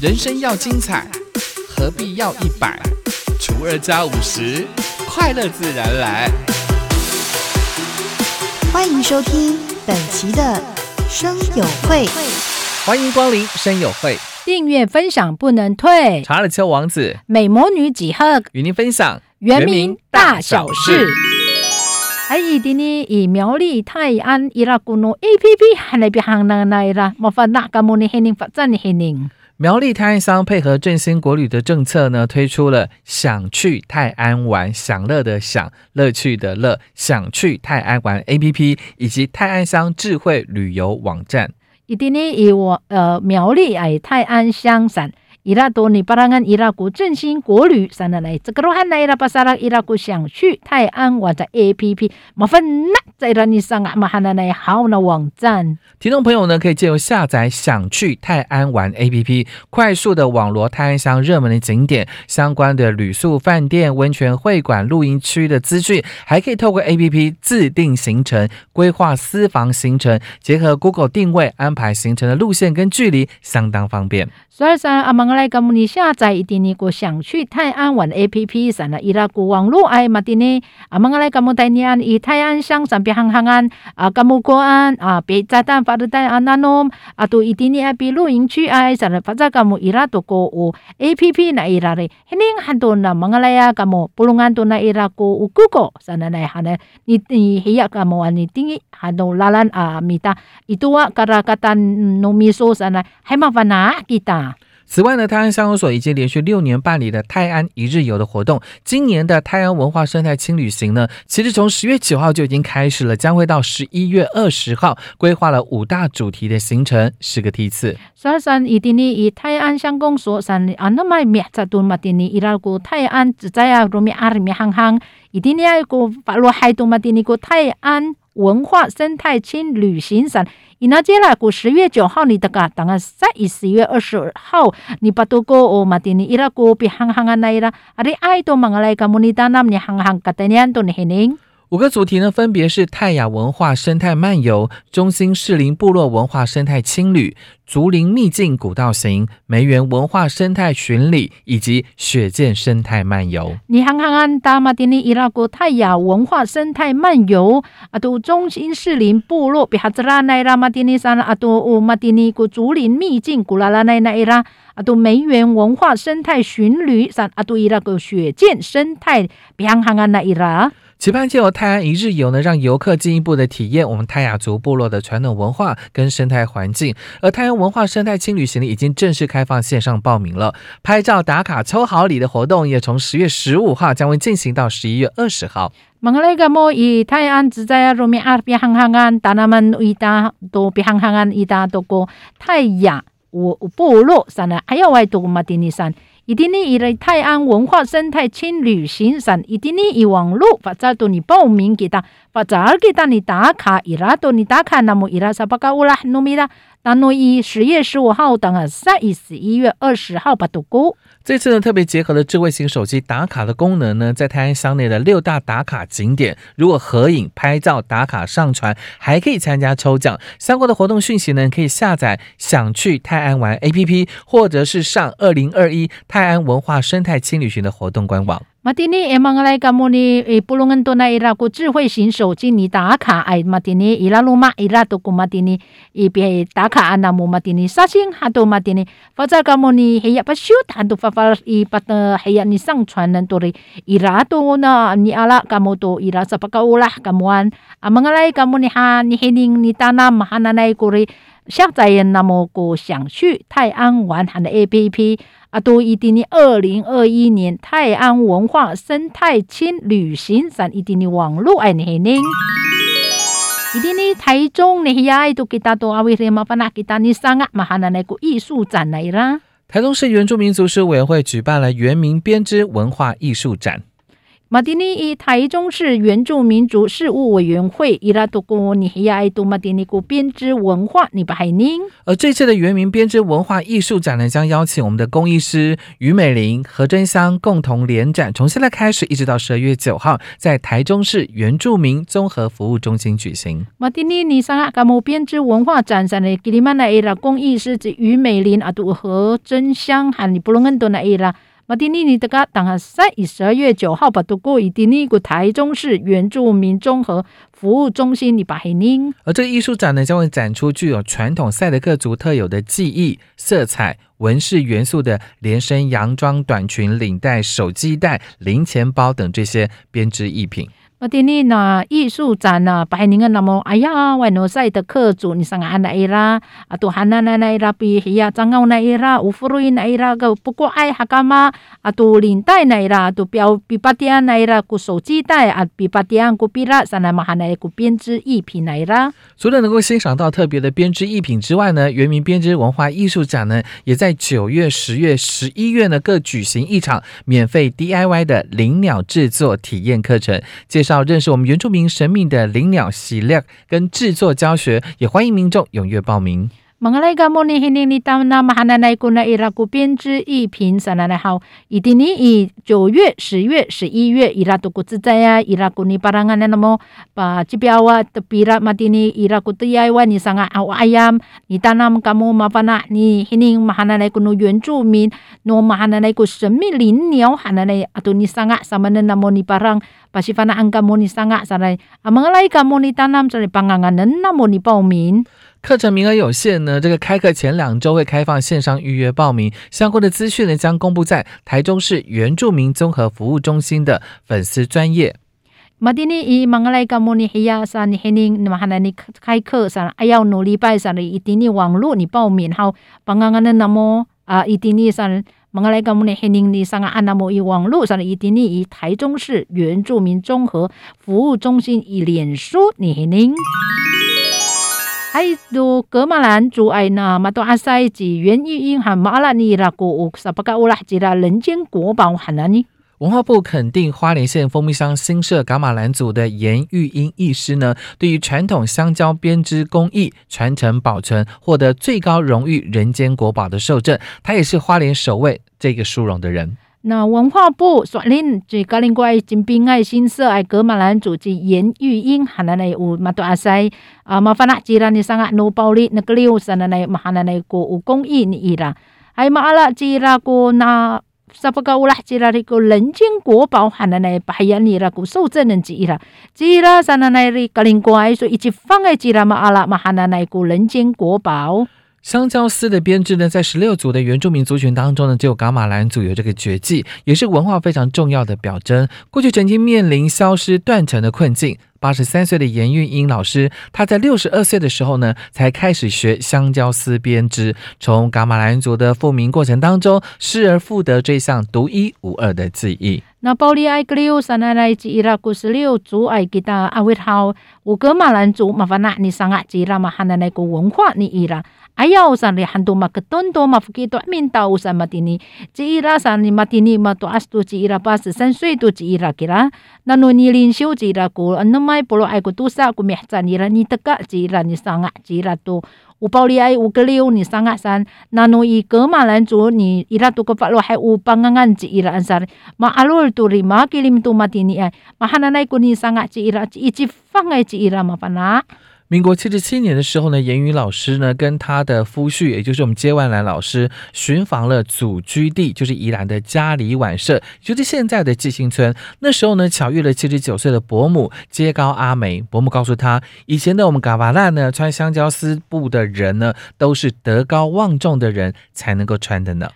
人生要精彩，何必要一百除二加五十？快乐自然来。欢迎收听本期的生友会，欢迎光临生友会，订阅分享不能退。查理丘王子美魔女几何与您分享原名大小事。哎，伊的呢，以苗栗泰安伊拉古诺 A P P 还来别行那那啦，麻烦那个么呢？黑宁发展的黑宁。苗栗泰安乡配合振兴国旅的政策呢，推出了“想去泰安玩”，享乐的享，乐趣的乐，想去泰安玩 A P P 以及泰安乡智慧旅游网站。一定呢，以我呃苗栗哎泰安乡省。伊拉多尼巴拉安伊拉古振兴国旅，三奶奶这个罗汉奶伊拉巴萨拉伊拉古想去泰安玩的 A P P，麻烦那在让你上啊马哈奶奶好那网站。听众朋友呢，可以借由下载想去泰安玩 A P P，快速的网罗泰安乡热门的景点、相关的旅宿、饭店、温泉会馆、露营区的资讯，还可以透过 A P P 自定行程，规划私房行程，结合 Google 定位安排行程的路线跟距离，相当方便。所以说，阿忙来讲，你下载一点呢个想去泰安玩 A P P，上了伊拉个网络哎嘛的呢，阿忙来讲，带你安以泰安乡上边行行安啊，干木过安啊，别炸弹发的弹啊那侬啊，都一点呢比露营区哎，上了发在干木伊拉都个有 A P P 那伊拉嘞，肯定很多那忙来呀，干木不弄安多那伊拉个有 Google 上了来哈呢，你你黑呀干木啊，你定很多拉兰啊米达，伊都啊嘎达嘎达农米说上来，还麻烦哪几大？此外呢，泰安乡公所已经连续六年办理了泰安一日游的活动。今年的泰安文化生态轻旅行呢，其实从十月九号就已经开始了，将会到十一月二十号，规划了五大主题的行程，十个梯次。三三一定呢，以泰安乡公所三啊那么灭在多嘛的呢，伊拉个泰安，只在阿罗咪阿咪行行，一定呢阿过发罗海多嘛？定呢过泰安文化生态轻旅行展。伊那接来过十月九号，你得个当个在十月二十号，你把多个哦嘛你伊拉过比行行啊那伊拉，阿里爱多忙来个莫尼达那么你行行个的年都你很灵。五个主题呢，分别是泰雅文化生态漫游、中心士林部落文化生态轻旅、竹林秘境古道行、梅园文化生态巡礼以及雪见生态漫游。你看看看，大马丁尼伊拉国泰雅文化生态漫游啊，都中心士林部落比哈兹拉奈拉马丁尼山啊，都乌马丁尼古竹林秘境古拉拉奈奈拉啊，都梅园文化生态巡旅山啊，都伊拉个雪见生态比哈哈安奈伊拉。期盼借由泰安一日游呢，让游客进一步的体验我们泰雅族部落的传统文化跟生态环境。而泰安文化生态轻旅行呢，已经正式开放线上报名了。拍照打卡抽好礼的活动也从十月十五号将会进行到十一月二十号。泰安自在罗米阿比行行安，达那们伊达都比行行安伊达都过泰雅我部落山呢，还要外多马丁尼山。一定呢，以来泰安文化生态轻旅行上，一定呢以网络或者到你报名给他，或者给他你打卡，伊拉到你打卡，那么伊拉啥巴嘎乌拉努米拉，那诺伊十月十五号等啊，三一十一月二十号把度过。这次呢，特别结合了智慧型手机打卡的功能呢，在泰安乡内的六大打卡景点，如果合影、拍照、打卡、上传，还可以参加抽奖。相关的活动讯息呢，可以下载想去泰安玩 APP，或者是上二零二一泰安文化生态轻旅行的活动官网。马蒂尼，马来加莫尼，诶，布隆恩多那伊拉个智慧型手机你打卡，哎，马蒂尼伊拉鲁马伊拉都古马蒂尼，伊边打卡安那木马蒂尼，沙星哈都马蒂尼，否则加莫尼黑呀不修，他都发发伊把的黑呀你上传人多的，伊拉都那你阿拉加莫多伊拉啥不高啦，加莫安，啊，马来加莫尼哈你黑宁你打那马哈那那一个嘞，下载人那么个想去泰安玩他的 A P P。阿，都一定的二零二一年泰安文化生态轻旅行展一定的网络哎，你嘿宁，一定的台中你呀，都给大多阿威什么把那给大你上啊，马哈那那个艺术展来啦。台中市原住民族事务委员会举办了原民编织文化艺术展。马丁尼以台中市原住民族事务委员会伊拉多古尼黑亚爱杜马丁尼古编织文化尼巴海宁。而这次的原民编织文化艺术展呢，将邀请我们的工艺师于美玲、何真香共同联展，从现在开始一直到十二月九号，在台中市原住民综合服务中心举行。马丁尼尼桑阿嘎姆编织文化展上的吉里曼那伊拉工艺师及于美玲阿杜何真香和尼布隆恩多那伊拉。马丁尼尼的个当下三以十二月九号把度过以第尼古台中市原住民综合服务中心里把黑宁。而这个艺术展呢，将会展出具有传统赛德克族特有的技艺、色彩、纹饰元素的连身洋装、短裙、领带、手机袋、零钱包等这些编织艺品。马丁尼那艺术展呢，白宁个那么哎呀，外诺赛的客主你上安那伊拉，啊都汉那那那伊拉比嘿呀，张奥那伊拉，乌弗瑞那伊拉个不过爱哈干嘛，啊都领带那伊拉，都标比巴迪安那伊拉，古手机袋啊，比巴迪安古比拉，上来嘛哈那古编织艺品那伊拉。除了能够欣赏到特别的编织艺品之外呢，原民编织文化艺术展呢，也在九月、十月、十一月呢各举行一场免费 DIY 的灵鸟制作体验课程，介绍到认识我们原住民神秘的灵鸟喜料跟制作教学，也欢迎民众踊跃报名。蒙加拉国摩尼肯定里达纳嘛哈纳奈古奈伊拉古编织艺术品，啥奈奈好？伊今年以九月、十月、十一月伊拉都古自在呀。伊拉古尼巴拉奈那么把这边啊，这边啊，马蒂尼伊拉古多呀，伊尼桑啊，阿瓦亚姆达纳姆噶姆麻烦呐，尼肯定嘛哈纳奈古诺原住民，诺嘛哈纳奈古神秘灵鸟，哈奈奈阿多尼桑啊，萨曼那那么尼巴拉，把西方的安加摩尼桑啊，啥奈？啊孟加拉国尼达纳姆啥奈邦加奈人那么尼报名。课程名额有限呢，这个开课前两周会开放线上预约报名，相关的资讯呢将公布在台中市原住民综合服务中心的粉丝专业。马蒂尼伊莫尼黑，尼黑？那么哈那开课啥？努力拜啥？一定网络你报名好，帮那么啊一定啥？莫尼黑你？那么网络啥？一定以台中市原住民综合服务中心以脸书你黑。hining。ay do kemalan cu ay na mato asay ji 袁玉英和马拉尼拉古 sa pagkaulah jira 人间国宝 hanani。文化部肯定花莲县蜂蜜乡新社噶玛兰族的严玉英艺师呢，对于传统香蕉编织工艺传承保存，获得最高荣誉“人间国宝”的受证。他也是花莲首位这个殊荣的人。那文化部率领就格林怪金兵爱心社爱格马兰组织严玉英，海南内有马多阿塞啊，麻烦啦，既然你上个努暴力那个六三的内，海南内国有公益你伊啦，还有马阿拉吉拉古那萨布高啦拉吉拉的个人间国宝，海南内白岩尼啦古受证人之一啦，吉拉三的内里格林怪说，以及放爱吉拉马阿拉马海南内古人间国宝。香蕉丝的编织呢，在十六族的原住民族群当中呢，只有噶玛兰族有这个绝技，也是文化非常重要的表征。过去曾经面临消失断层的困境。八十三岁的严玉英老师，他在六十二岁的时候呢，才开始学香蕉丝编织，从噶玛兰族的复民过程当中，失而复得这项独一无二的技艺。那包里爱格六 sana lai jira ku 十六族爱 kita awit hau 五格马兰族麻烦那你上啊 jira 嘛汉那个文化你伊拉。Ayaw sa li hantu makatondo mafukito minta usa matini ci ira sa ni matini mato astu ci ira pas san sui tu ci ira kira nanu ni lin siu ci ira ku anamai polo ai ku tusa ku mehca ni ra ni teka ci ira ni sanga ci ira tu 五包里爱五个六你上啊山，那侬以格马兰族你伊拉都个法罗还五帮安安子伊拉安山，马阿罗尔都里马吉林民国七十七年的时候呢，严宇老师呢跟他的夫婿，也就是我们接万兰老师，寻访了祖居地，就是宜兰的嘉里晚社，就是现在的季兴村。那时候呢，巧遇了七十九岁的伯母接高阿梅。伯母告诉他，以前的我们嘎巴烂呢，穿香蕉丝布的人呢，都是德高望重的人才能够穿的呢。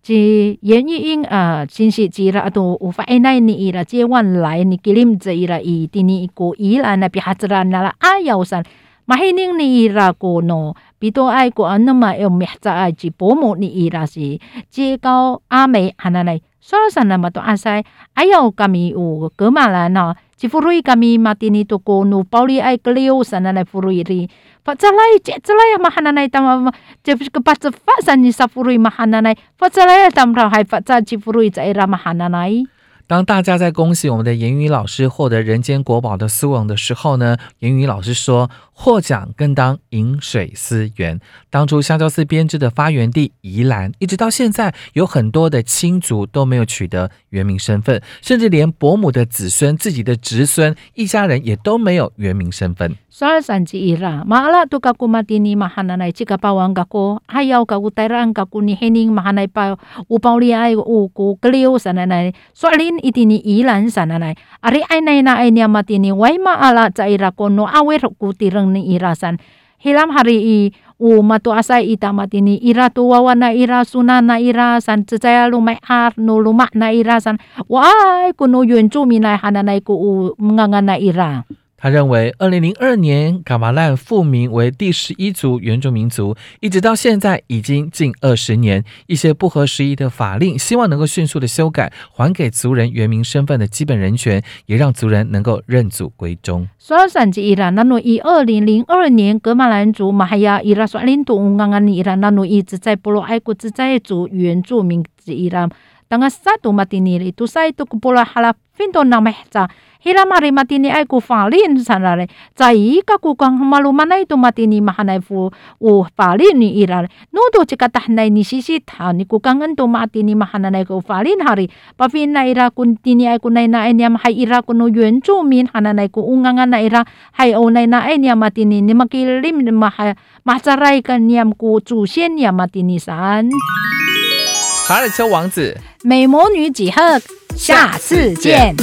即原因啊，真是即啦，都无法奈你伊啦，即晚来你给恁这伊啦，伊第二个伊啦，那别哈子啦，那啦阿幺三，马希宁你伊拉个喏，比多爱过啊，那么要明早爱即伯母你伊拉是，即到阿美哈那来，说了啥那么多阿塞，阿幺个咪有格马兰呐，即弗瑞个咪马第二个喏，保利爱格里奥啥那来弗瑞哩。Patsalai chetsalai mahananai tam ke patsa fa san ni sapurui mahananai. Patsalai tam rau hai patsa chipurui tsaira mahananai. 当大家在恭喜我们的言语老师获得人间国宝的殊荣的时候呢言语老师说获奖更当饮水思源。当初香蕉丝编织的发源地宜兰一直到现在有很多的亲族都没有取得原名身份。甚至连伯母的子孙自己的侄孙一家人也都没有原名身份。Itini ilan sananay. Ari ay nay na ay niya matini, way maala sa ira ko no awer ku tirang ni irasan. Hilam hari i u matu asay ita matini ira tu wawa na ira suna na ira san tsaya lumay ar no luma na ira san wai kuno yun na hananay ko u mga na ira. 他认为，二零零二年噶玛兰复名为第十一族原住民族，一直到现在已经近二十年，一些不合时宜的法令，希望能够迅速的修改，还给族人原民身份的基本人权，也让族人能够认祖归宗。索尔山吉伊拉，那努以二零零二年格马兰族马哈亚伊拉索林图安安伊拉，那努一直在部落爱国自在族原住民之伊拉。Tanga satu matini itu sa itu kupola hala finto na mehca hila mari matini ay ku falin sanare zai ka ku kang malu mana itu matini mahanai fu. U falin ni irare nudo cika tahnai ni sisi ta ni ku kangen to matini mahanai ku falin hari. Pafin na ira kun tini ay ku nai na ay niam hai ira ku no yuan zu min hananai ku ungangan na ira. Hai o nai na ay niam matini ni makilim maha masarai kan niam ku zu xian niam matini san 卡尔丘王子。美魔女几何，下次见。